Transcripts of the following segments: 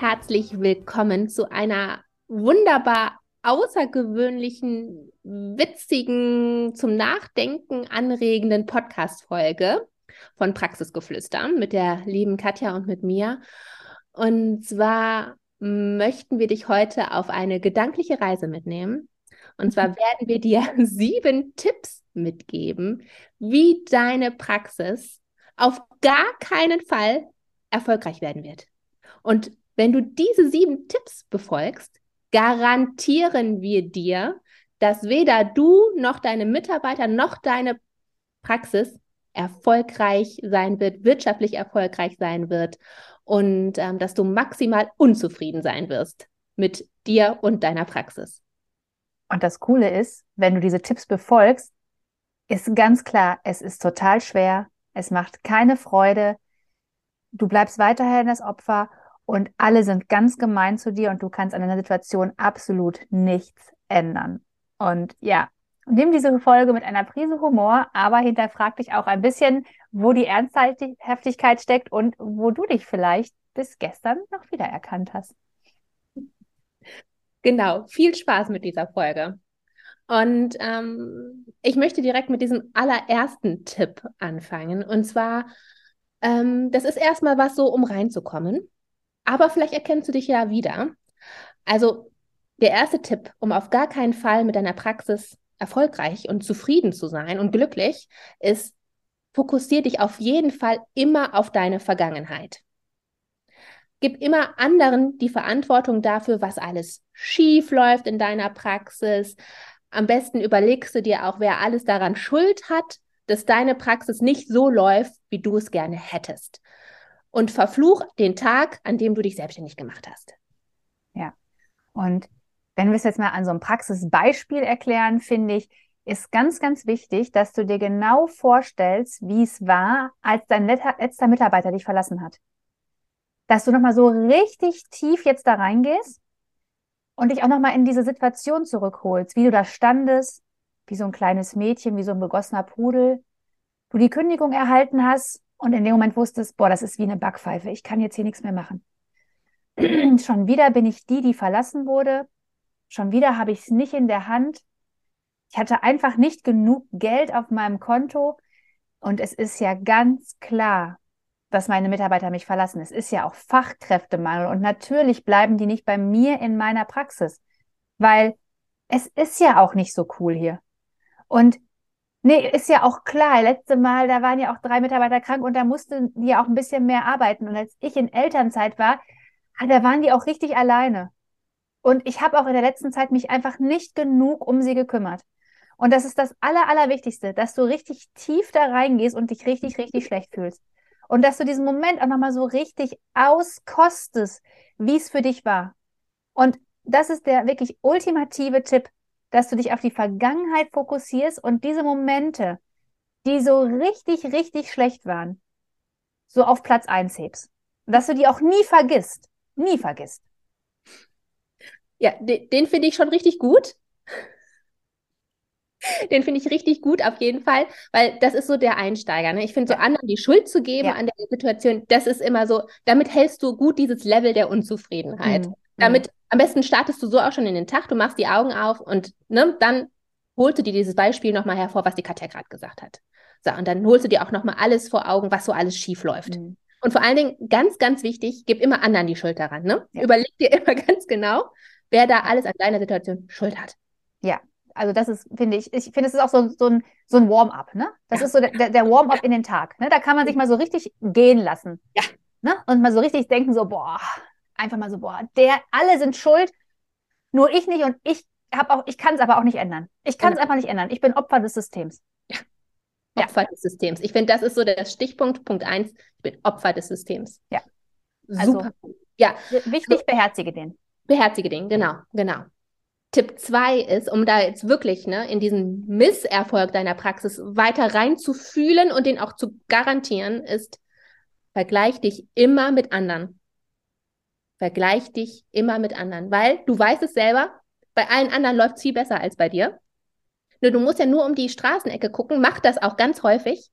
Herzlich willkommen zu einer wunderbar außergewöhnlichen, witzigen, zum Nachdenken anregenden Podcast-Folge von Praxisgeflüster mit der lieben Katja und mit mir. Und zwar möchten wir dich heute auf eine gedankliche Reise mitnehmen. Und zwar werden wir dir sieben Tipps mitgeben, wie deine Praxis auf gar keinen Fall erfolgreich werden wird. Und wenn du diese sieben Tipps befolgst, garantieren wir dir, dass weder du noch deine Mitarbeiter noch deine Praxis erfolgreich sein wird, wirtschaftlich erfolgreich sein wird und ähm, dass du maximal unzufrieden sein wirst mit dir und deiner Praxis. Und das Coole ist, wenn du diese Tipps befolgst, ist ganz klar, es ist total schwer, es macht keine Freude, du bleibst weiterhin das Opfer und alle sind ganz gemein zu dir und du kannst an deiner Situation absolut nichts ändern. Und ja, nimm diese Folge mit einer Prise Humor, aber hinterfrag dich auch ein bisschen, wo die Ernsthaftigkeit steckt und wo du dich vielleicht bis gestern noch wiedererkannt hast. Genau, viel Spaß mit dieser Folge. Und ähm, ich möchte direkt mit diesem allerersten Tipp anfangen. Und zwar ähm, das ist erstmal was so, um reinzukommen. Aber vielleicht erkennst du dich ja wieder. Also der erste Tipp, um auf gar keinen Fall mit deiner Praxis erfolgreich und zufrieden zu sein und glücklich, ist, fokussier dich auf jeden Fall immer auf deine Vergangenheit. Gib immer anderen die Verantwortung dafür, was alles schief läuft in deiner Praxis. Am besten überlegst du dir auch, wer alles daran Schuld hat dass deine Praxis nicht so läuft, wie du es gerne hättest. Und verfluch den Tag, an dem du dich selbstständig gemacht hast. Ja. Und wenn wir es jetzt mal an so einem Praxisbeispiel erklären, finde ich, ist ganz, ganz wichtig, dass du dir genau vorstellst, wie es war, als dein letzter Mitarbeiter dich verlassen hat. Dass du nochmal so richtig tief jetzt da reingehst und dich auch nochmal in diese Situation zurückholst, wie du da standest, wie so ein kleines Mädchen, wie so ein begossener Pudel, du die Kündigung erhalten hast und in dem Moment wusstest, boah, das ist wie eine Backpfeife, ich kann jetzt hier nichts mehr machen. Schon wieder bin ich die, die verlassen wurde. Schon wieder habe ich es nicht in der Hand. Ich hatte einfach nicht genug Geld auf meinem Konto. Und es ist ja ganz klar, dass meine Mitarbeiter mich verlassen. Es ist ja auch Fachkräftemangel. Und natürlich bleiben die nicht bei mir in meiner Praxis, weil es ist ja auch nicht so cool hier. Und nee, ist ja auch klar, letzte Mal, da waren ja auch drei Mitarbeiter krank und da mussten die ja auch ein bisschen mehr arbeiten. Und als ich in Elternzeit war, ah, da waren die auch richtig alleine. Und ich habe auch in der letzten Zeit mich einfach nicht genug um sie gekümmert. Und das ist das Aller, Allerwichtigste, dass du richtig tief da reingehst und dich richtig, richtig schlecht fühlst. Und dass du diesen Moment auch nochmal so richtig auskostest, wie es für dich war. Und das ist der wirklich ultimative Tipp dass du dich auf die Vergangenheit fokussierst und diese Momente, die so richtig, richtig schlecht waren, so auf Platz eins hebst. dass du die auch nie vergisst. Nie vergisst. Ja, den, den finde ich schon richtig gut. Den finde ich richtig gut, auf jeden Fall, weil das ist so der Einsteiger. Ne? Ich finde, so anderen die Schuld zu geben ja. an der Situation, das ist immer so, damit hältst du gut dieses Level der Unzufriedenheit. Mhm. Damit am besten startest du so auch schon in den Tag, du machst die Augen auf und ne, dann holst du dir dieses Beispiel nochmal hervor, was die Katja gerade gesagt hat. So, und dann holst du dir auch nochmal alles vor Augen, was so alles schief läuft. Mhm. Und vor allen Dingen, ganz, ganz wichtig, gib immer anderen die Schuld daran. Ne? Ja. Überleg dir immer ganz genau, wer da alles an deiner Situation Schuld hat. Ja, also das ist, finde ich, ich finde, es ist auch so, so ein, so ein Warm-up, ne? Das ja. ist so der, der Warm-up in den Tag. Ne? Da kann man sich mal so richtig gehen lassen. Ja. Ne? Und mal so richtig denken, so, boah, einfach mal so, boah, der, alle sind schuld, nur ich nicht und ich habe auch, ich kann es aber auch nicht ändern. Ich kann es genau. einfach nicht ändern. Ich bin Opfer des Systems. Ja. Opfer ja. des Systems. Ich finde, das ist so der Stichpunkt, Punkt eins. Ich bin Opfer des Systems. Ja. Also, Super. Ja. Wichtig, beherzige den. Beherzige den, genau, genau. Tipp 2 ist, um da jetzt wirklich ne, in diesen Misserfolg deiner Praxis weiter reinzufühlen und den auch zu garantieren, ist, vergleich dich immer mit anderen. Vergleich dich immer mit anderen, weil du weißt es selber, bei allen anderen läuft es viel besser als bei dir. Du musst ja nur um die Straßenecke gucken, mach das auch ganz häufig.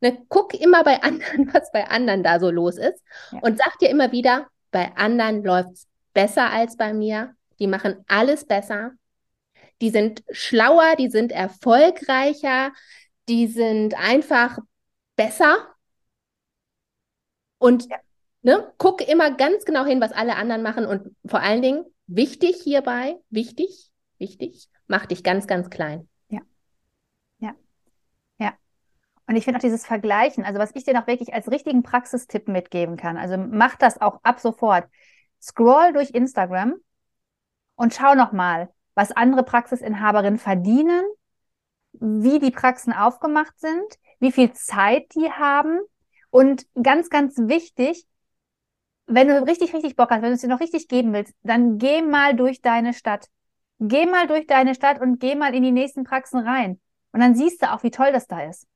Ne, guck immer bei anderen, was bei anderen da so los ist ja. und sag dir immer wieder, bei anderen läuft es besser als bei mir die machen alles besser, die sind schlauer, die sind erfolgreicher, die sind einfach besser. Und ja. Ne, guck immer ganz genau hin, was alle anderen machen. Und vor allen Dingen, wichtig hierbei, wichtig, wichtig, mach dich ganz, ganz klein. Ja. Ja. Ja. Und ich finde auch dieses Vergleichen, also was ich dir noch wirklich als richtigen Praxistipp mitgeben kann, also mach das auch ab sofort. Scroll durch Instagram und schau noch mal, was andere Praxisinhaberinnen verdienen, wie die Praxen aufgemacht sind, wie viel Zeit die haben und ganz, ganz wichtig, wenn du richtig, richtig Bock hast, wenn du es dir noch richtig geben willst, dann geh mal durch deine Stadt. Geh mal durch deine Stadt und geh mal in die nächsten Praxen rein. Und dann siehst du auch, wie toll das da ist.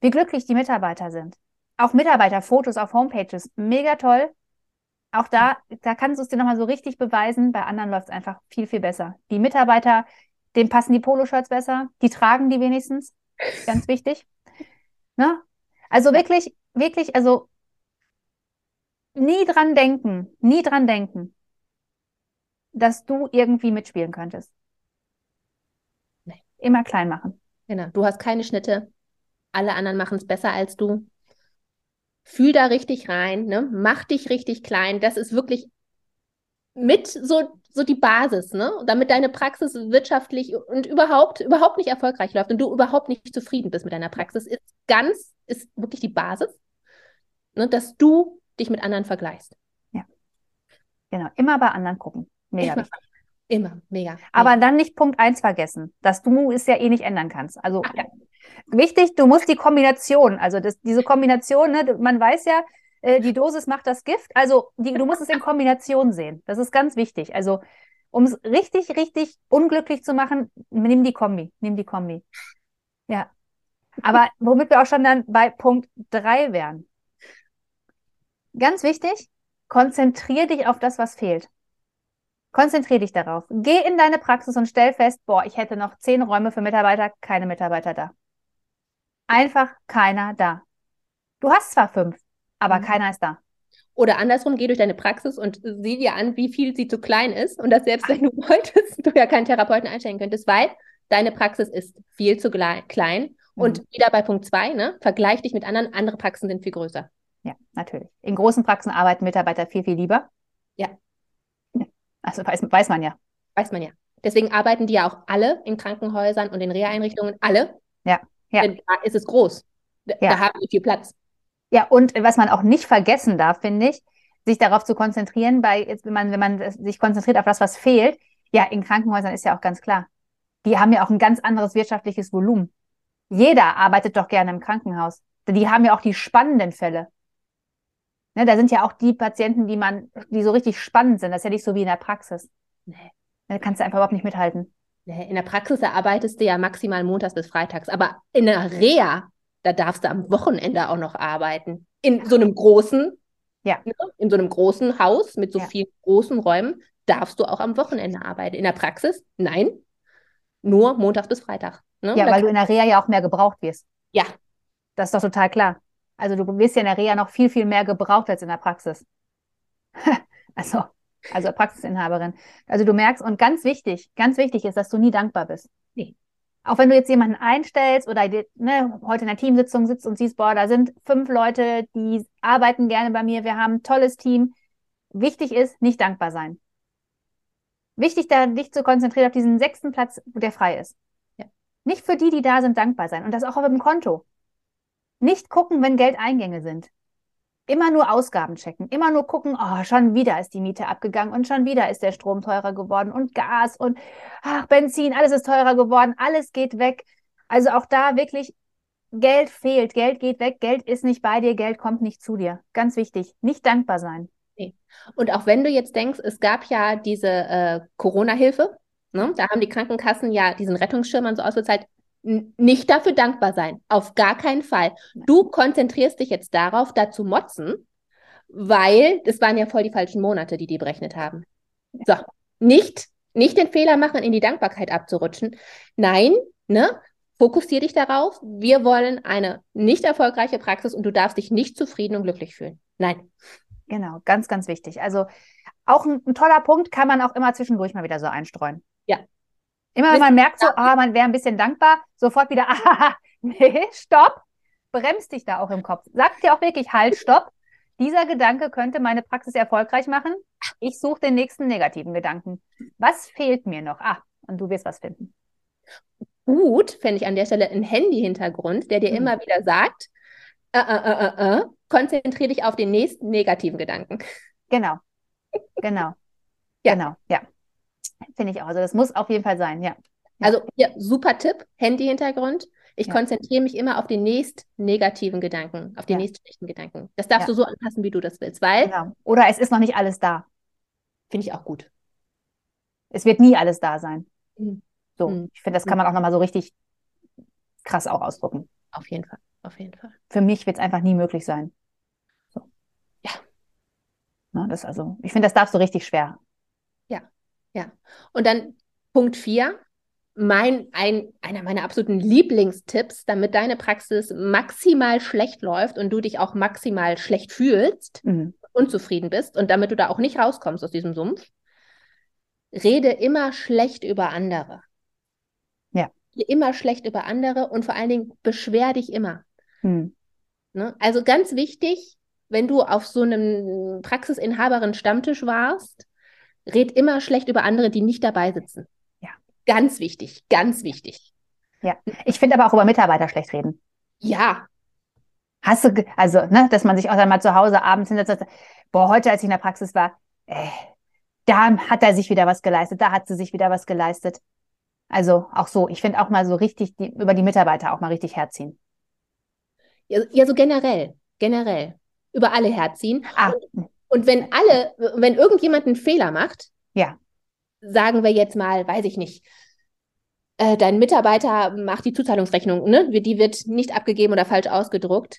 Wie glücklich die Mitarbeiter sind. Auch Mitarbeiterfotos auf Homepages. Mega toll auch da, da kannst du es dir nochmal so richtig beweisen. Bei anderen läuft es einfach viel, viel besser. Die Mitarbeiter, denen passen die Poloshirts besser, die tragen die wenigstens. Ganz wichtig. Ne? Also wirklich, wirklich, also nie dran denken, nie dran denken, dass du irgendwie mitspielen könntest. Nee. Immer klein machen. Genau. Du hast keine Schnitte. Alle anderen machen es besser als du fühl da richtig rein, ne? mach dich richtig klein. Das ist wirklich mit so, so die Basis, ne? damit deine Praxis wirtschaftlich und überhaupt, überhaupt nicht erfolgreich läuft und du überhaupt nicht zufrieden bist mit deiner Praxis, ist ganz, ist wirklich die Basis, ne? dass du dich mit anderen vergleichst. Ja. Genau, immer bei anderen gucken. Mega immer, immer mega. Aber dann nicht Punkt 1 vergessen, dass du es ja eh nicht ändern kannst. Also Ach, ja. Wichtig, du musst die Kombination, also das, diese Kombination, ne, man weiß ja, äh, die Dosis macht das Gift, also die, du musst es in Kombination sehen. Das ist ganz wichtig. Also um es richtig, richtig unglücklich zu machen, nimm die Kombi, nimm die Kombi. Ja. Aber womit wir auch schon dann bei Punkt drei wären. Ganz wichtig, konzentrier dich auf das, was fehlt. Konzentrier dich darauf. Geh in deine Praxis und stell fest, boah, ich hätte noch zehn Räume für Mitarbeiter, keine Mitarbeiter da einfach keiner da. Du hast zwar fünf, aber mhm. keiner ist da. Oder andersrum, geh durch deine Praxis und sieh dir an, wie viel sie zu klein ist und dass selbst wenn du wolltest, du ja keinen Therapeuten einstellen könntest, weil deine Praxis ist viel zu klein. Mhm. Und wieder bei Punkt zwei, ne, vergleich dich mit anderen, andere Praxen sind viel größer. Ja, natürlich. In großen Praxen arbeiten Mitarbeiter viel, viel lieber. Ja. Also weiß, weiß man ja. Weiß man ja. Deswegen arbeiten die ja auch alle in Krankenhäusern und in Reha-Einrichtungen, alle. Ja. Ja. Denn da ist es groß. Da, ja. da haben wir viel Platz. Ja, und was man auch nicht vergessen darf, finde ich, sich darauf zu konzentrieren, bei jetzt, wenn man, wenn man sich konzentriert auf das, was fehlt, ja, in Krankenhäusern ist ja auch ganz klar. Die haben ja auch ein ganz anderes wirtschaftliches Volumen. Jeder arbeitet doch gerne im Krankenhaus. Die haben ja auch die spannenden Fälle. Ne, da sind ja auch die Patienten, die man, die so richtig spannend sind. Das ist ja nicht so wie in der Praxis. Nee. Da kannst du einfach überhaupt nicht mithalten. In der Praxis, arbeitest du ja maximal montags bis freitags. Aber in der Reha, da darfst du am Wochenende auch noch arbeiten. In so einem großen, ja. Ne, in so einem großen Haus mit so ja. vielen großen Räumen darfst du auch am Wochenende arbeiten. In der Praxis, nein, nur montags bis freitag. Ne? Ja, weil du in der Reha ja auch mehr gebraucht wirst. Ja. Das ist doch total klar. Also du wirst ja in der Reha noch viel, viel mehr gebraucht als in der Praxis. also also Praxisinhaberin. Also du merkst, und ganz wichtig, ganz wichtig ist, dass du nie dankbar bist. Nee. Auch wenn du jetzt jemanden einstellst oder ne, heute in der Teamsitzung sitzt und siehst, boah, da sind fünf Leute, die arbeiten gerne bei mir, wir haben ein tolles Team. Wichtig ist, nicht dankbar sein. Wichtig, da dich zu konzentrieren auf diesen sechsten Platz, der frei ist. Ja. Nicht für die, die da sind, dankbar sein. Und das auch auf dem Konto. Nicht gucken, wenn Geldeingänge sind. Immer nur Ausgaben checken, immer nur gucken, oh, schon wieder ist die Miete abgegangen und schon wieder ist der Strom teurer geworden und Gas und ach, Benzin, alles ist teurer geworden, alles geht weg. Also auch da wirklich Geld fehlt, Geld geht weg, Geld ist nicht bei dir, Geld kommt nicht zu dir. Ganz wichtig, nicht dankbar sein. Und auch wenn du jetzt denkst, es gab ja diese äh, Corona-Hilfe, ne? da haben die Krankenkassen ja diesen Rettungsschirm so ausgezahlt, nicht dafür dankbar sein. Auf gar keinen Fall. Du konzentrierst dich jetzt darauf, da zu motzen, weil das waren ja voll die falschen Monate, die die berechnet haben. So, nicht, nicht den Fehler machen, in die Dankbarkeit abzurutschen. Nein, ne? Fokussier dich darauf. Wir wollen eine nicht erfolgreiche Praxis und du darfst dich nicht zufrieden und glücklich fühlen. Nein. Genau, ganz, ganz wichtig. Also auch ein, ein toller Punkt kann man auch immer zwischendurch mal wieder so einstreuen. Immer wenn man merkt, so, ah, man wäre ein bisschen dankbar, sofort wieder, ah, nee, stopp, bremst dich da auch im Kopf. Sag dir auch wirklich, halt, stopp. Dieser Gedanke könnte meine Praxis erfolgreich machen. Ich suche den nächsten negativen Gedanken. Was fehlt mir noch? Ah, und du wirst was finden. Gut, fände ich an der Stelle einen Handy-Hintergrund, der dir mhm. immer wieder sagt, äh, äh, äh, äh, äh konzentriere dich auf den nächsten negativen Gedanken. Genau. Genau. ja. Genau, ja. Finde ich auch. Also das muss auf jeden Fall sein, ja. Also hier, super Tipp, Handy-Hintergrund. Ich ja. konzentriere mich immer auf den nächst negativen Gedanken, auf den ja. nächst schlechten Gedanken. Das darfst ja. du so anpassen, wie du das willst, weil. Genau. Oder es ist noch nicht alles da. Finde ich auch gut. Es wird nie alles da sein. Mhm. So, mhm. ich finde, das kann man auch nochmal so richtig krass auch ausdrucken. Auf jeden Fall, auf jeden Fall. Für mich wird es einfach nie möglich sein. So. Ja. Na, das also, ich finde, das darf so richtig schwer ja. Und dann Punkt 4, mein, ein, einer meiner absoluten Lieblingstipps, damit deine Praxis maximal schlecht läuft und du dich auch maximal schlecht fühlst, mhm. unzufrieden bist und damit du da auch nicht rauskommst aus diesem Sumpf, rede immer schlecht über andere. Ja. Immer schlecht über andere und vor allen Dingen beschwer dich immer. Mhm. Ne? Also ganz wichtig, wenn du auf so einem Praxisinhaberin Stammtisch warst, red immer schlecht über andere, die nicht dabei sitzen. Ja. Ganz wichtig, ganz wichtig. Ja. Ich finde aber auch über Mitarbeiter schlecht reden. Ja. Hast du, also, ne, dass man sich auch dann mal zu Hause abends hinsetzt, boah, heute, als ich in der Praxis war, äh, da hat er sich wieder was geleistet, da hat sie sich wieder was geleistet. Also auch so, ich finde auch mal so richtig die, über die Mitarbeiter auch mal richtig herziehen. Ja, ja, so generell, generell. Über alle herziehen. Ah. Und und wenn alle, wenn irgendjemand einen Fehler macht, ja. sagen wir jetzt mal, weiß ich nicht, äh, dein Mitarbeiter macht die Zuzahlungsrechnung, ne? Die wird nicht abgegeben oder falsch ausgedruckt.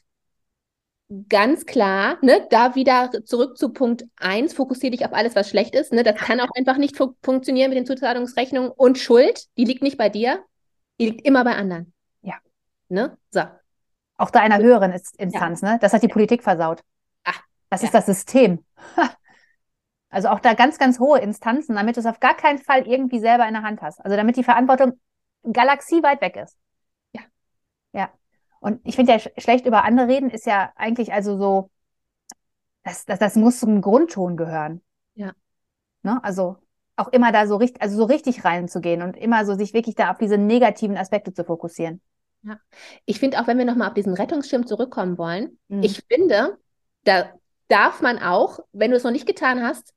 Ganz klar, ne, da wieder zurück zu Punkt 1, fokussiere dich auf alles, was schlecht ist. Ne? Das kann auch einfach nicht fu funktionieren mit den Zuzahlungsrechnungen. Und Schuld, die liegt nicht bei dir, die liegt immer bei anderen. Ja. Ne? So. Auch da einer höheren Instanz, ja. ne? Das hat die Politik versaut. Das ja. ist das System. Also auch da ganz, ganz hohe Instanzen, damit du es auf gar keinen Fall irgendwie selber in der Hand hast. Also damit die Verantwortung galaxieweit weg ist. Ja. Ja. Und ich finde ja, schlecht über andere reden ist ja eigentlich also so, das, das, das muss zum Grundton gehören. Ja. Ne? Also auch immer da so richtig, also so richtig reinzugehen und immer so sich wirklich da auf diese negativen Aspekte zu fokussieren. Ja. Ich finde auch, wenn wir nochmal auf diesen Rettungsschirm zurückkommen wollen, mhm. ich finde, da darf man auch, wenn du es noch nicht getan hast,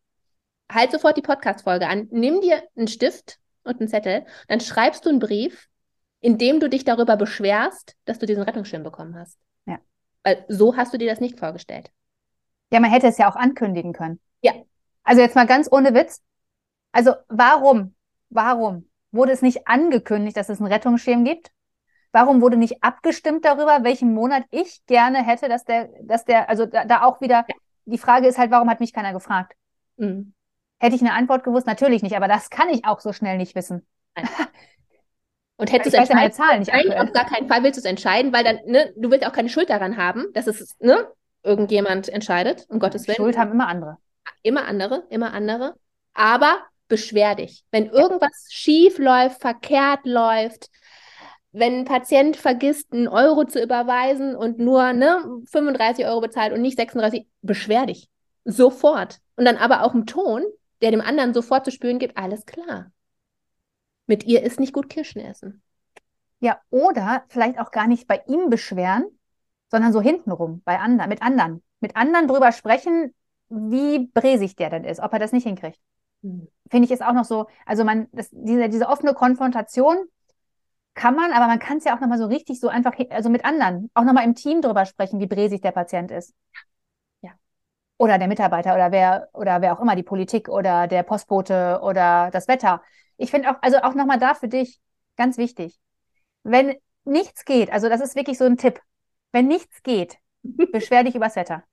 halt sofort die Podcast-Folge an. Nimm dir einen Stift und einen Zettel, dann schreibst du einen Brief, in dem du dich darüber beschwerst, dass du diesen Rettungsschirm bekommen hast. Ja. Weil so hast du dir das nicht vorgestellt. Ja, man hätte es ja auch ankündigen können. Ja. Also jetzt mal ganz ohne Witz. Also warum, warum wurde es nicht angekündigt, dass es einen Rettungsschirm gibt? Warum wurde nicht abgestimmt darüber, welchen Monat ich gerne hätte, dass der, dass der, also da, da auch wieder ja die Frage ist halt, warum hat mich keiner gefragt? Mhm. Hätte ich eine Antwort gewusst? Natürlich nicht, aber das kann ich auch so schnell nicht wissen. Und hättest du es ja Zahlen nicht Nein, auf gar keinen Fall willst du es entscheiden, weil dann, ne, du willst auch keine Schuld daran haben, dass es, ne, irgendjemand entscheidet, um Gottes Willen. Schuld haben immer andere. Immer andere, immer andere. Aber beschwer dich. Wenn irgendwas schief läuft, verkehrt läuft, wenn ein Patient vergisst, einen Euro zu überweisen und nur ne, 35 Euro bezahlt und nicht 36, beschwer dich. Sofort. Und dann aber auch im Ton, der dem anderen sofort zu spüren gibt, alles klar. Mit ihr ist nicht gut Kirschen essen. Ja, oder vielleicht auch gar nicht bei ihm beschweren, sondern so hintenrum, bei anderen, mit anderen. Mit anderen drüber sprechen, wie bresig der denn ist, ob er das nicht hinkriegt. Hm. Finde ich ist auch noch so, also man, das, diese, diese offene Konfrontation, kann man, aber man kann es ja auch nochmal so richtig so einfach, also mit anderen, auch nochmal im Team drüber sprechen, wie bresig der Patient ist. Ja. Oder der Mitarbeiter oder wer, oder wer auch immer, die Politik oder der Postbote oder das Wetter. Ich finde auch, also auch nochmal da für dich ganz wichtig. Wenn nichts geht, also das ist wirklich so ein Tipp. Wenn nichts geht, beschwer dich übers Wetter.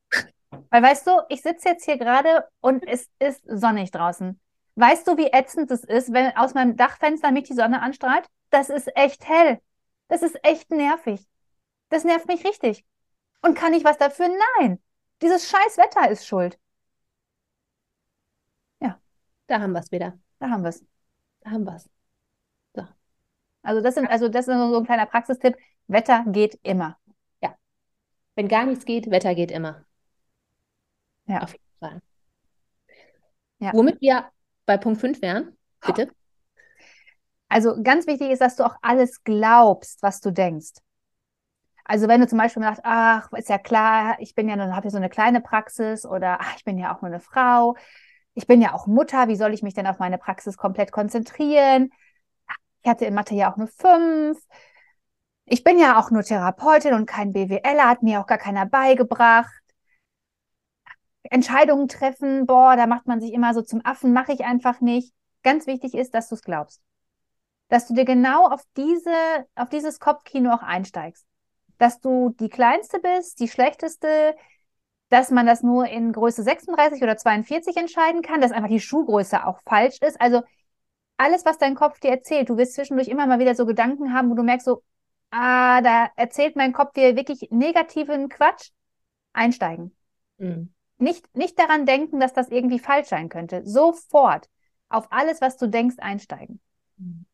Weil weißt du, ich sitze jetzt hier gerade und es ist sonnig draußen. Weißt du, wie ätzend es ist, wenn aus meinem Dachfenster mich die Sonne anstrahlt? Das ist echt hell. Das ist echt nervig. Das nervt mich richtig. Und kann ich was dafür? Nein. Dieses scheiß Wetter ist schuld. Ja. Da haben wir es wieder. Da haben wir es. Da haben wir es. So. Also das sind, also das ist so ein kleiner Praxistipp. Wetter geht immer. Ja. Wenn gar nichts geht, Wetter geht immer. Ja. Auf jeden Fall. Ja. Womit wir bei Punkt 5 wären, bitte. Also ganz wichtig ist, dass du auch alles glaubst, was du denkst. Also wenn du zum Beispiel sagst, ach, ist ja klar, ich bin ja nur, habe ja so eine kleine Praxis oder ach, ich bin ja auch nur eine Frau, ich bin ja auch Mutter, wie soll ich mich denn auf meine Praxis komplett konzentrieren? Ich hatte in Mathe ja auch nur fünf. Ich bin ja auch nur Therapeutin und kein BWLer, hat mir auch gar keiner beigebracht. Entscheidungen treffen, boah, da macht man sich immer so zum Affen, mache ich einfach nicht. Ganz wichtig ist, dass du es glaubst. Dass du dir genau auf diese, auf dieses Kopfkino auch einsteigst. Dass du die kleinste bist, die schlechteste, dass man das nur in Größe 36 oder 42 entscheiden kann, dass einfach die Schuhgröße auch falsch ist. Also alles, was dein Kopf dir erzählt, du wirst zwischendurch immer mal wieder so Gedanken haben, wo du merkst so, ah, da erzählt mein Kopf dir wirklich negativen Quatsch. Einsteigen. Mhm. Nicht, nicht daran denken, dass das irgendwie falsch sein könnte. Sofort auf alles, was du denkst, einsteigen. Mhm.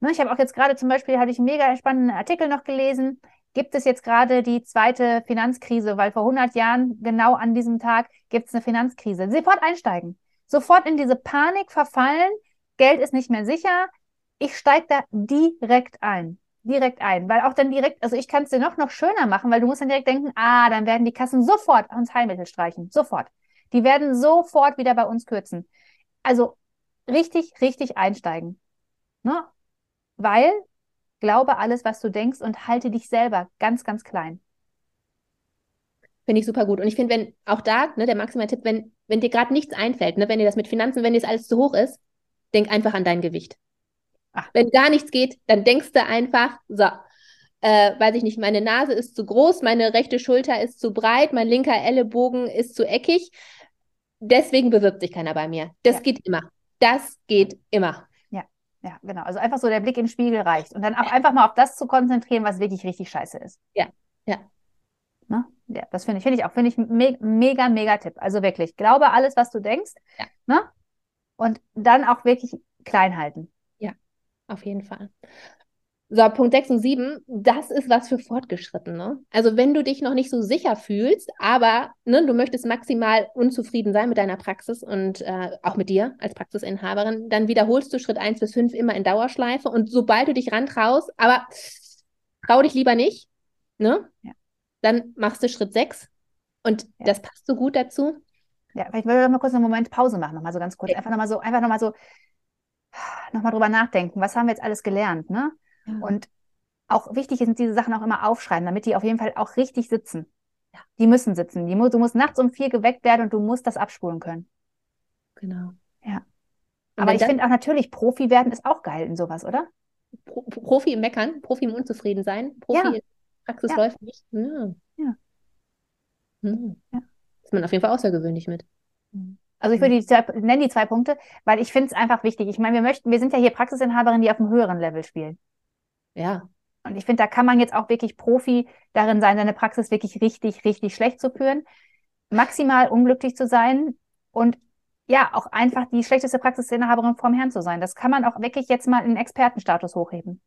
Ne, ich habe auch jetzt gerade zum Beispiel, hatte ich einen mega spannenden Artikel noch gelesen. Gibt es jetzt gerade die zweite Finanzkrise, weil vor 100 Jahren genau an diesem Tag gibt es eine Finanzkrise. Sofort einsteigen. Sofort in diese Panik verfallen. Geld ist nicht mehr sicher. Ich steige da direkt ein direkt ein, weil auch dann direkt, also ich kann es dir noch, noch schöner machen, weil du musst dann direkt denken, ah, dann werden die Kassen sofort uns Heilmittel streichen, sofort. Die werden sofort wieder bei uns kürzen. Also richtig, richtig einsteigen. Ne? Weil glaube alles, was du denkst und halte dich selber ganz, ganz klein. Finde ich super gut. Und ich finde, wenn auch da, ne, der maximale Tipp, wenn, wenn dir gerade nichts einfällt, ne, wenn dir das mit Finanzen, wenn dir das alles zu hoch ist, denk einfach an dein Gewicht. Ach. Wenn gar nichts geht, dann denkst du einfach, so, äh, weiß ich nicht, meine Nase ist zu groß, meine rechte Schulter ist zu breit, mein linker Ellenbogen ist zu eckig. Deswegen bewirbt sich keiner bei mir. Das ja. geht immer. Das geht immer. Ja, ja, genau. Also einfach so der Blick in den Spiegel reicht. Und dann auch einfach mal auf das zu konzentrieren, was wirklich richtig scheiße ist. Ja, ja. Ne? Ja, das finde ich, finde ich auch, finde ich me mega, mega Tipp. Also wirklich, glaube alles, was du denkst. Ja. Ne? Und dann auch wirklich klein halten auf jeden Fall. So, Punkt 6 und 7, das ist was für Fortgeschrittene. Also wenn du dich noch nicht so sicher fühlst, aber ne, du möchtest maximal unzufrieden sein mit deiner Praxis und äh, auch mit dir als Praxisinhaberin, dann wiederholst du Schritt 1 bis 5 immer in Dauerschleife und sobald du dich rantraust, aber trau dich lieber nicht, ne? Ja. Dann machst du Schritt 6 und ja. das passt so gut dazu. Ja, vielleicht würde ich mal kurz einen Moment Pause machen, nochmal so ganz kurz. Einfach nochmal so, einfach nochmal so nochmal drüber nachdenken, was haben wir jetzt alles gelernt, ne? Ja. Und auch wichtig sind diese Sachen auch immer aufschreiben, damit die auf jeden Fall auch richtig sitzen. Ja. Die müssen sitzen. Die mu du musst nachts um vier geweckt werden und du musst das abspulen können. Genau. Ja. Aber ich finde auch natürlich, Profi werden ist auch geil in sowas, oder? Pro Profi im Meckern, Profi im Unzufriedensein, Profi ja. in Praxis ja. läuft nicht. Ja. Ja. Hm. ja. Ist man auf jeden Fall außergewöhnlich mit. Mhm. Also ich würde die zwei, nenne die zwei Punkte, weil ich finde es einfach wichtig. Ich meine, wir möchten, wir sind ja hier Praxisinhaberinnen, die auf einem höheren Level spielen. Ja. Und ich finde, da kann man jetzt auch wirklich Profi darin sein, seine Praxis wirklich richtig, richtig schlecht zu führen, maximal unglücklich zu sein und ja, auch einfach die schlechteste Praxisinhaberin vom Herrn zu sein. Das kann man auch wirklich jetzt mal in Expertenstatus hochheben.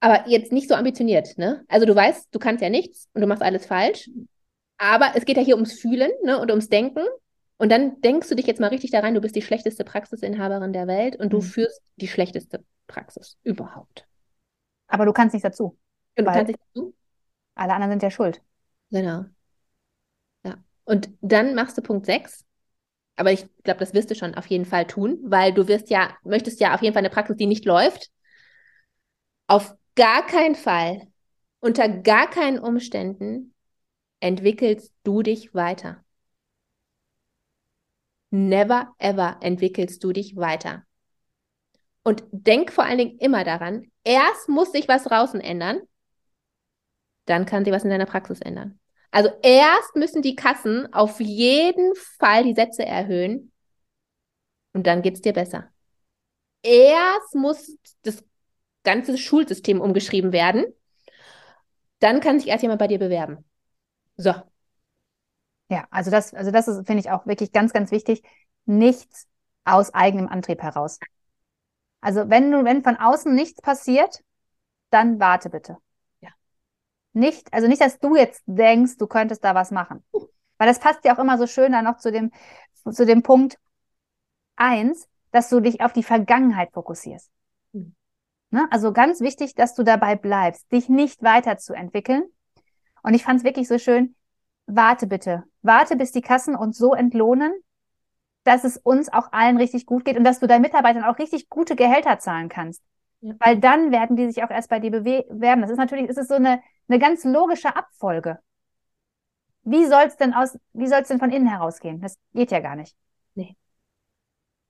Aber jetzt nicht so ambitioniert, ne? Also du weißt, du kannst ja nichts und du machst alles falsch. Aber es geht ja hier ums Fühlen ne, und ums Denken. Und dann denkst du dich jetzt mal richtig da rein, du bist die schlechteste Praxisinhaberin der Welt und du mhm. führst die schlechteste Praxis überhaupt. Aber du kannst nicht dazu. Und du kannst nicht dazu? Alle anderen sind ja schuld. Genau. Ja. Und dann machst du Punkt 6. Aber ich glaube, das wirst du schon auf jeden Fall tun, weil du wirst ja, möchtest ja auf jeden Fall eine Praxis, die nicht läuft. Auf gar keinen Fall, unter gar keinen Umständen entwickelst du dich weiter. Never ever entwickelst du dich weiter. Und denk vor allen Dingen immer daran, erst muss sich was draußen ändern, dann kann sich was in deiner Praxis ändern. Also erst müssen die Kassen auf jeden Fall die Sätze erhöhen und dann geht es dir besser. Erst muss das ganze Schulsystem umgeschrieben werden, dann kann sich erst jemand bei dir bewerben. So. Ja, also das, also das ist, finde ich auch wirklich ganz, ganz wichtig. Nichts aus eigenem Antrieb heraus. Also wenn du, wenn von außen nichts passiert, dann warte bitte. Nicht, also nicht, dass du jetzt denkst, du könntest da was machen. Weil das passt ja auch immer so schön dann noch zu dem, zu dem Punkt eins, dass du dich auf die Vergangenheit fokussierst. Mhm. Ne? Also ganz wichtig, dass du dabei bleibst, dich nicht weiterzuentwickeln. Und ich fand es wirklich so schön, warte bitte, warte, bis die Kassen uns so entlohnen, dass es uns auch allen richtig gut geht und dass du deinen Mitarbeitern auch richtig gute Gehälter zahlen kannst. Ja. Weil dann werden die sich auch erst bei dir bewerben. Das ist natürlich, ist es so eine, eine ganz logische Abfolge. Wie soll es denn aus, wie soll es denn von innen herausgehen? Das geht ja gar nicht. Nee.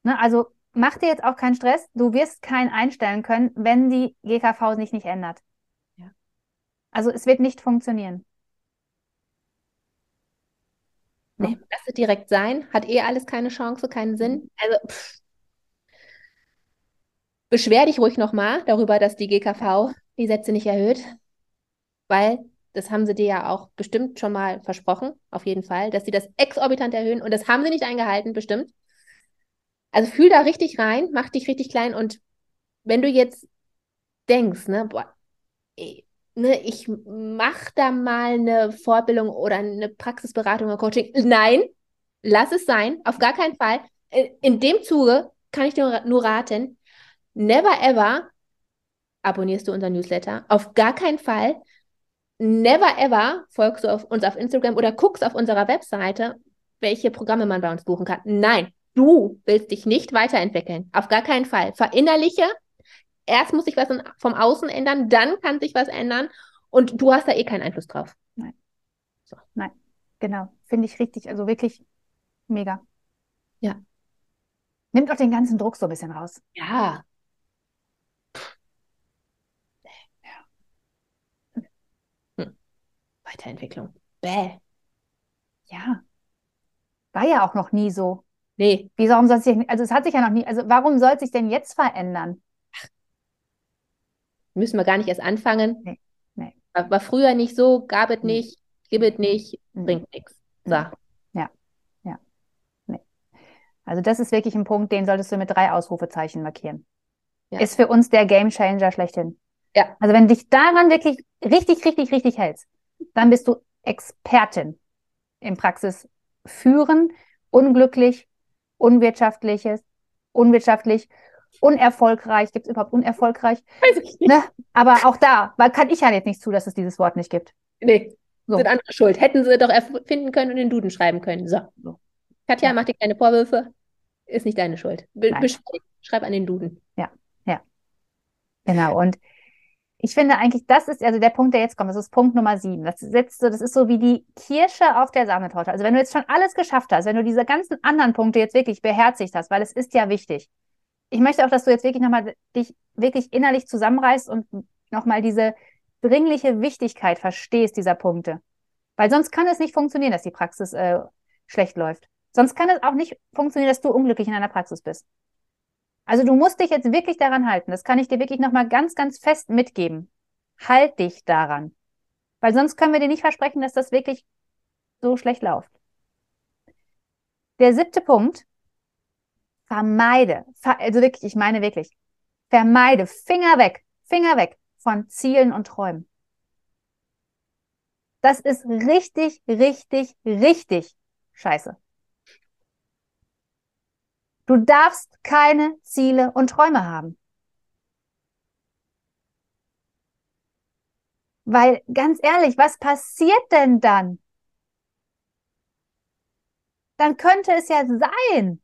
Ne, also mach dir jetzt auch keinen Stress. Du wirst keinen einstellen können, wenn die GKV sich nicht ändert. Ja. Also es wird nicht funktionieren. Nee, lass es direkt sein. Hat eh alles keine Chance, keinen Sinn. Also pff, beschwer dich ruhig nochmal darüber, dass die GKV die Sätze nicht erhöht, weil das haben sie dir ja auch bestimmt schon mal versprochen, auf jeden Fall, dass sie das exorbitant erhöhen und das haben sie nicht eingehalten, bestimmt. Also fühl da richtig rein, mach dich richtig klein und wenn du jetzt denkst, ne, boah, ey, ne, ich mach da mal eine Vorbildung oder eine Praxisberatung oder Coaching, nein, lass es sein, auf gar keinen Fall. In dem Zuge kann ich dir nur raten, Never ever abonnierst du unser Newsletter. Auf gar keinen Fall. Never ever folgst du auf uns auf Instagram oder guckst auf unserer Webseite, welche Programme man bei uns buchen kann. Nein, du willst dich nicht weiterentwickeln. Auf gar keinen Fall. Verinnerliche. Erst muss sich was vom Außen ändern, dann kann sich was ändern und du hast da eh keinen Einfluss drauf. Nein. So. Nein, genau. Finde ich richtig. Also wirklich mega. Ja. Nimmt auch den ganzen Druck so ein bisschen raus. Ja, Weiterentwicklung. Bäh. Ja. War ja auch noch nie so. Nee. Wie, warum soll es sich, also es hat sich ja noch nie, also warum soll es sich denn jetzt verändern? Müssen wir gar nicht erst anfangen. Nee. nee. War, früher nicht so, gab es nicht, gibt es nicht, bringt nichts. So. Ja, ja. Nee. Also das ist wirklich ein Punkt, den solltest du mit drei Ausrufezeichen markieren. Ja. Ist für uns der Game Changer schlechthin. Ja. Also wenn du dich daran wirklich richtig, richtig, richtig hältst, dann bist du Expertin im Praxis führen, unglücklich, unwirtschaftliches, unwirtschaftlich, unerfolgreich. Gibt es überhaupt unerfolgreich? Weiß ich nicht. Ne? Aber auch da, weil kann ich ja jetzt nicht zu, dass es dieses Wort nicht gibt. Nee, so. sind andere schuld. Hätten sie doch erfinden können und den Duden schreiben können. So. so. Katja, ja. mach dir keine Vorwürfe. Ist nicht deine Schuld. Be Schreib an den Duden. Ja, ja. Genau. Und ich finde eigentlich, das ist also der Punkt, der jetzt kommt. Das ist Punkt Nummer sieben. Das, setzt so, das ist so wie die Kirsche auf der Sahnetorte. Also wenn du jetzt schon alles geschafft hast, wenn du diese ganzen anderen Punkte jetzt wirklich beherzigt hast, weil es ist ja wichtig. Ich möchte auch, dass du jetzt wirklich nochmal dich wirklich innerlich zusammenreißt und nochmal diese dringliche Wichtigkeit verstehst dieser Punkte. Weil sonst kann es nicht funktionieren, dass die Praxis äh, schlecht läuft. Sonst kann es auch nicht funktionieren, dass du unglücklich in einer Praxis bist. Also du musst dich jetzt wirklich daran halten. Das kann ich dir wirklich nochmal ganz, ganz fest mitgeben. Halt dich daran. Weil sonst können wir dir nicht versprechen, dass das wirklich so schlecht läuft. Der siebte Punkt. Vermeide. Also wirklich, ich meine wirklich. Vermeide. Finger weg. Finger weg von Zielen und Träumen. Das ist richtig, richtig, richtig scheiße. Du darfst keine Ziele und Träume haben. Weil ganz ehrlich, was passiert denn dann? Dann könnte es ja sein,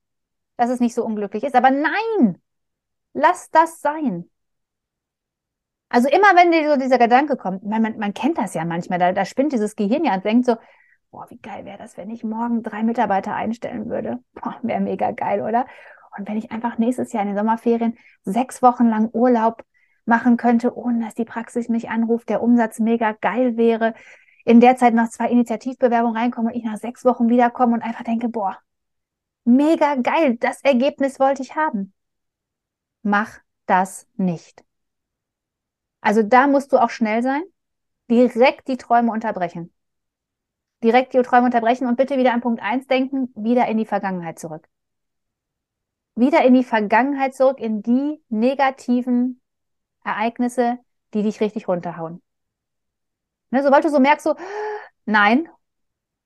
dass es nicht so unglücklich ist. Aber nein, lass das sein. Also immer, wenn dir so dieser Gedanke kommt, man, man, man kennt das ja manchmal, da, da spinnt dieses Gehirn ja und denkt so, boah, wie geil wäre das, wenn ich morgen drei Mitarbeiter einstellen würde. Boah, wäre mega geil, oder? Und wenn ich einfach nächstes Jahr in den Sommerferien sechs Wochen lang Urlaub machen könnte, ohne dass die Praxis mich anruft, der Umsatz mega geil wäre, in der Zeit noch zwei Initiativbewerbungen reinkommen und ich nach sechs Wochen wiederkomme und einfach denke, boah, mega geil, das Ergebnis wollte ich haben. Mach das nicht. Also da musst du auch schnell sein, direkt die Träume unterbrechen. Direkt die Träume unterbrechen und bitte wieder an Punkt eins denken, wieder in die Vergangenheit zurück. Wieder in die Vergangenheit zurück, in die negativen Ereignisse, die dich richtig runterhauen. Ne, sobald du so merkst, so, nein,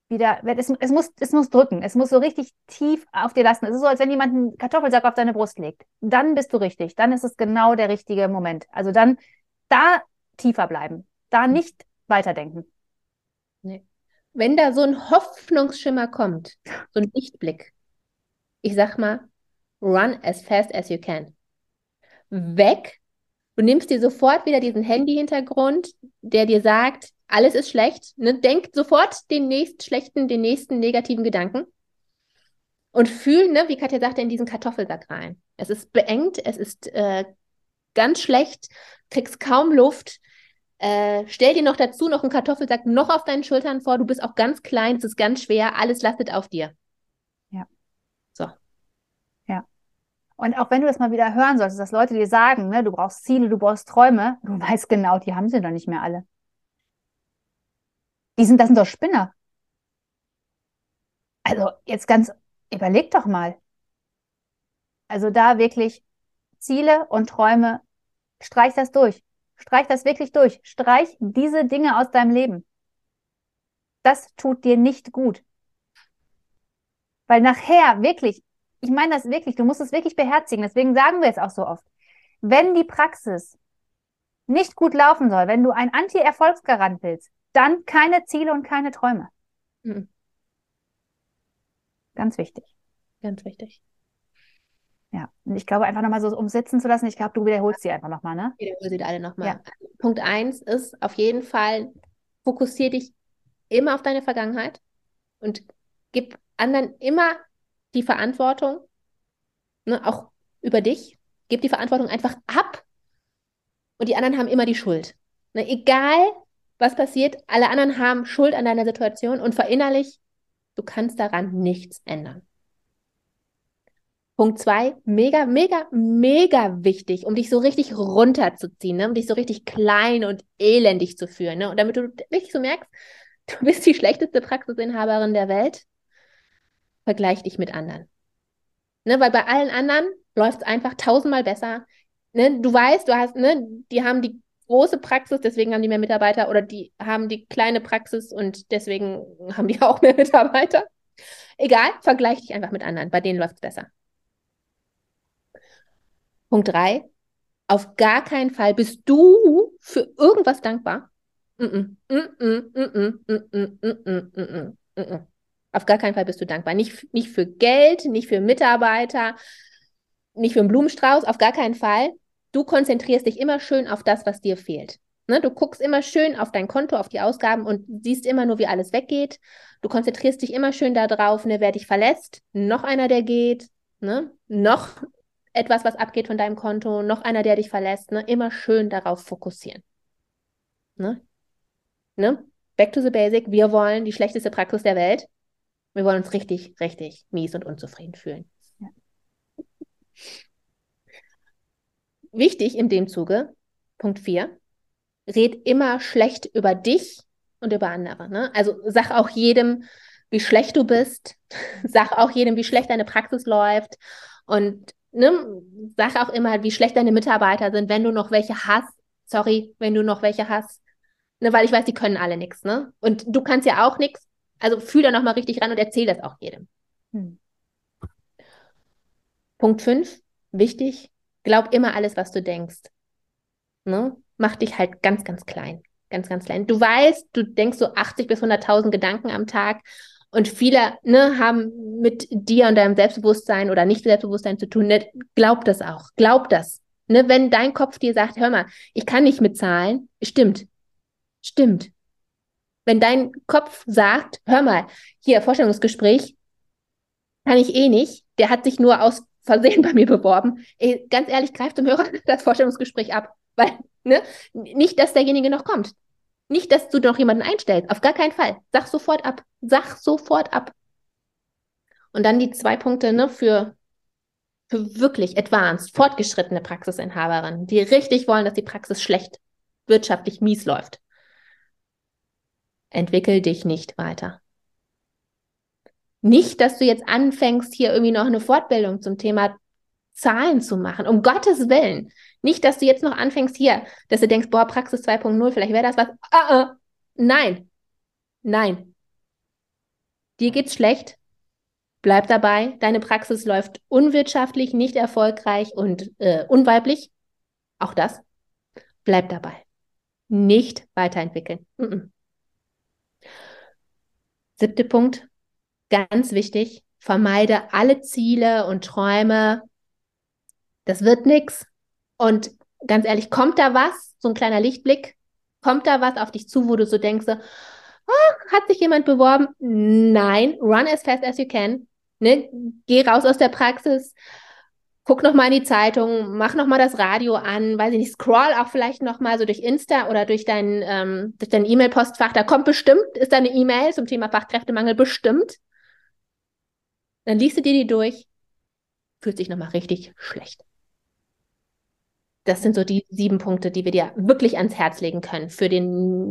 wieder, es, es, muss, es muss drücken, es muss so richtig tief auf dir lassen. Es ist so, als wenn jemand einen Kartoffelsack auf deine Brust legt. Dann bist du richtig, dann ist es genau der richtige Moment. Also dann da tiefer bleiben, da hm. nicht weiterdenken. Nee. Wenn da so ein Hoffnungsschimmer kommt, so ein Lichtblick, ich sag mal, run as fast as you can. Weg. Du nimmst dir sofort wieder diesen Handy-Hintergrund, der dir sagt, alles ist schlecht. Ne? Denk sofort den nächsten schlechten, den nächsten negativen Gedanken und fühl, ne, wie Katja sagte, in diesen Kartoffelsack rein. Es ist beengt, es ist äh, ganz schlecht, kriegst kaum Luft. Äh, stell dir noch dazu noch einen Kartoffelsack noch auf deinen Schultern vor. Du bist auch ganz klein, es ist ganz schwer, alles lastet auf dir. Ja. So. Ja. Und auch wenn du das mal wieder hören solltest, dass Leute dir sagen, ne, du brauchst Ziele, du brauchst Träume, du weißt genau, die haben sie doch nicht mehr alle. Die sind, das sind doch Spinner. Also jetzt ganz, überleg doch mal. Also da wirklich Ziele und Träume, streich das durch. Streich das wirklich durch. Streich diese Dinge aus deinem Leben. Das tut dir nicht gut. Weil nachher wirklich, ich meine das wirklich, du musst es wirklich beherzigen. Deswegen sagen wir es auch so oft. Wenn die Praxis nicht gut laufen soll, wenn du ein Anti-Erfolgsgarant willst, dann keine Ziele und keine Träume. Mhm. Ganz wichtig. Ganz wichtig. Ja, und ich glaube einfach nochmal so umsetzen zu lassen, ich glaube, du wiederholst sie einfach nochmal, ne? Ich wiederhole sie alle nochmal. Ja. Punkt eins ist auf jeden Fall, fokussiere dich immer auf deine Vergangenheit und gib anderen immer die Verantwortung, ne, auch über dich. Gib die Verantwortung einfach ab und die anderen haben immer die Schuld. Ne, egal, was passiert? Alle anderen haben Schuld an deiner Situation und verinnerlich, du kannst daran nichts ändern. Punkt zwei, mega, mega, mega wichtig, um dich so richtig runterzuziehen, ne? um dich so richtig klein und elendig zu führen. Ne? Und damit du wirklich so merkst, du bist die schlechteste Praxisinhaberin der Welt, vergleich dich mit anderen. Ne? Weil bei allen anderen läuft es einfach tausendmal besser. Ne? Du weißt, du hast, ne, die haben die große Praxis, deswegen haben die mehr Mitarbeiter oder die haben die kleine Praxis und deswegen haben die auch mehr Mitarbeiter. Egal, vergleich dich einfach mit anderen. Bei denen läuft es besser. Punkt drei. Auf gar keinen Fall bist du für irgendwas dankbar. Auf gar keinen Fall bist du dankbar. Nicht, nicht für Geld, nicht für Mitarbeiter, nicht für einen Blumenstrauß, auf gar keinen Fall du konzentrierst dich immer schön auf das, was dir fehlt. Ne? Du guckst immer schön auf dein Konto, auf die Ausgaben und siehst immer nur, wie alles weggeht. Du konzentrierst dich immer schön darauf, ne, wer dich verlässt, noch einer, der geht, ne? noch etwas, was abgeht von deinem Konto, noch einer, der dich verlässt. Ne? Immer schön darauf fokussieren. Ne? Ne? Back to the basic. Wir wollen die schlechteste Praxis der Welt. Wir wollen uns richtig, richtig mies und unzufrieden fühlen. Ja wichtig in dem Zuge, Punkt 4, red immer schlecht über dich und über andere. Ne? Also sag auch jedem, wie schlecht du bist, sag auch jedem, wie schlecht deine Praxis läuft und ne, sag auch immer, wie schlecht deine Mitarbeiter sind, wenn du noch welche hast. Sorry, wenn du noch welche hast. Ne, weil ich weiß, die können alle nichts, ne? Und du kannst ja auch nichts. Also fühl da nochmal richtig ran und erzähl das auch jedem. Hm. Punkt 5, wichtig, Glaub immer alles, was du denkst. Ne? Mach dich halt ganz, ganz klein. Ganz, ganz klein. Du weißt, du denkst so 80 bis 100.000 Gedanken am Tag und viele ne, haben mit dir und deinem Selbstbewusstsein oder nicht Selbstbewusstsein zu tun. Ne? Glaub das auch. Glaub das. Ne, wenn dein Kopf dir sagt, hör mal, ich kann nicht mitzahlen, stimmt. Stimmt. Wenn dein Kopf sagt, hör mal, hier, Vorstellungsgespräch, kann ich eh nicht, der hat sich nur aus Versehen bei mir beworben. Ey, ganz ehrlich, greift dem Hörer das Vorstellungsgespräch ab. Weil, ne, nicht, dass derjenige noch kommt. Nicht, dass du noch jemanden einstellst. Auf gar keinen Fall. Sag sofort ab. Sag sofort ab. Und dann die zwei Punkte, ne, für, für wirklich advanced, fortgeschrittene Praxisinhaberinnen, die richtig wollen, dass die Praxis schlecht, wirtschaftlich mies läuft. Entwickel dich nicht weiter. Nicht, dass du jetzt anfängst, hier irgendwie noch eine Fortbildung zum Thema Zahlen zu machen. Um Gottes Willen. Nicht, dass du jetzt noch anfängst hier, dass du denkst, boah, Praxis 2.0, vielleicht wäre das was. Uh -uh. Nein. Nein. Dir geht's schlecht. Bleib dabei. Deine Praxis läuft unwirtschaftlich, nicht erfolgreich und äh, unweiblich. Auch das. Bleib dabei. Nicht weiterentwickeln. Mm -mm. Siebter Punkt, ganz wichtig, vermeide alle Ziele und Träume. Das wird nichts. Und ganz ehrlich, kommt da was, so ein kleiner Lichtblick, kommt da was auf dich zu, wo du so denkst, oh, hat sich jemand beworben? Nein, run as fast as you can. Ne? Geh raus aus der Praxis, guck noch mal in die Zeitung, mach noch mal das Radio an, weiß ich nicht, scroll auch vielleicht noch mal so durch Insta oder durch dein ähm, durch dein E-Mail-Postfach. Da kommt bestimmt, ist da eine E-Mail zum Thema Fachkräftemangel bestimmt. Dann liest du dir die durch, fühlt sich noch mal richtig schlecht. Das sind so die sieben Punkte, die wir dir wirklich ans Herz legen können für den